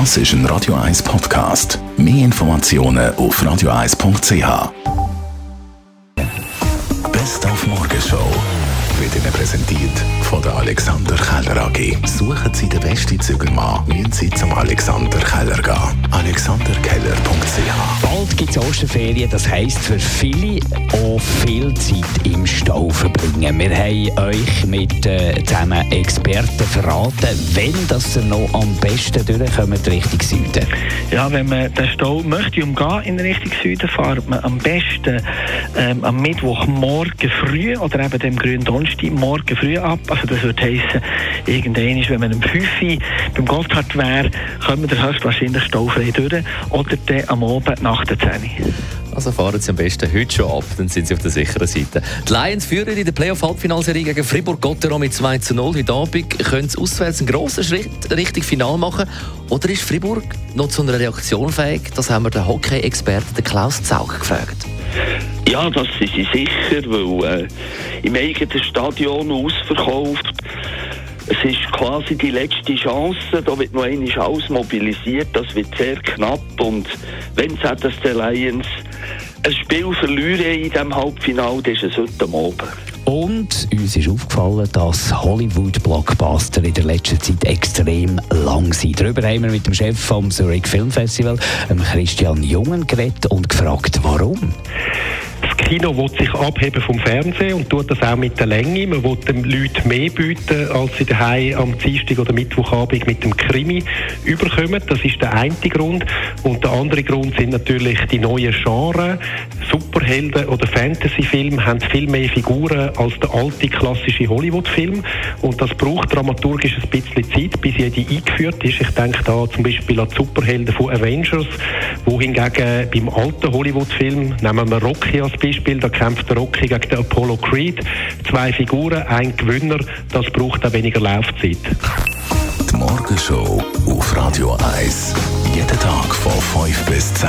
Das ist ein Radio 1 Podcast. Mehr Informationen auf radio1.ch. Best auf Morgenshow wird Ihnen präsentiert von der Alexander Keller AG. Suchen Sie den besten Zügelmann, müssen Sie zum Alexander Keller gehen. AlexanderKeller.ch Bald gibt es Osterferien, das heisst für viele auch viel Zeit im Stau verbringen. Wir haben euch mit äh, zusammen Experten verraten, wenn das noch am besten durchkommt Richtung Süden. Ja, wenn man den Stau möchte umgehen in Richtung Süden, fährt man am besten ähm, am Mittwochmorgen früh oder eben dem grünen Donnerstag morgen früh ab. Also das würde heissen, irgendwann, wenn man um 5 Uhr beim Gotthard wäre, kommen wir höchstwahrscheinlich staufrei durch oder dann am Abend nach der 10 Uhr. Also fahren Sie am besten heute schon ab, dann sind Sie auf der sicheren Seite. Die Lions führen in der Playoff-Halbfinalserie gegen Fribourg-Gotteron mit 2 zu 0. Heute Abend können sie auswärts einen grossen Schritt Richtung Final machen. Oder ist Fribourg noch zu einer Reaktion fähig? Das haben wir den Hockey-Experten Klaus Zaug gefragt. Ja, das sie sicher, weil äh, im eigenen Stadion ausverkauft. Es ist quasi die letzte Chance, da wird noch einmal alles mobilisiert, das wird sehr knapp und wenn es die Lions ein Spiel verlieren in diesem Halbfinale, dann ist es heute Abend. Und uns ist aufgefallen, dass Hollywood-Blockbuster in der letzten Zeit extrem lang sind. Darüber haben wir mit dem Chef vom Zurich Film Festival, Christian Jungen, geredet und gefragt, warum. Kino will sich abheben vom Fernsehen und tut das auch mit der Länge. Man will den Leuten mehr bieten, als sie daheim am Dienstag oder Mittwochabend mit dem Krimi überkommen. Das ist der eine Grund. Und der andere Grund sind natürlich die neuen Genres. Superhelden oder Fantasyfilme haben viel mehr Figuren als der alte klassische Hollywood-Film. Und das braucht dramaturgisch ein bisschen Zeit, bis jede eingeführt ist. Ich denke da zum Beispiel an die Superhelden von Avengers, wo hingegen beim alten Hollywood-Film, nehmen wir Rocky als Beispiel, da kämpft der Rocky gegen den Apollo Creed. Zwei Figuren, ein Gewinner, das braucht auch weniger Laufzeit. Die Morgenshow auf Radio 1. Jeden Tag von 5 bis 10.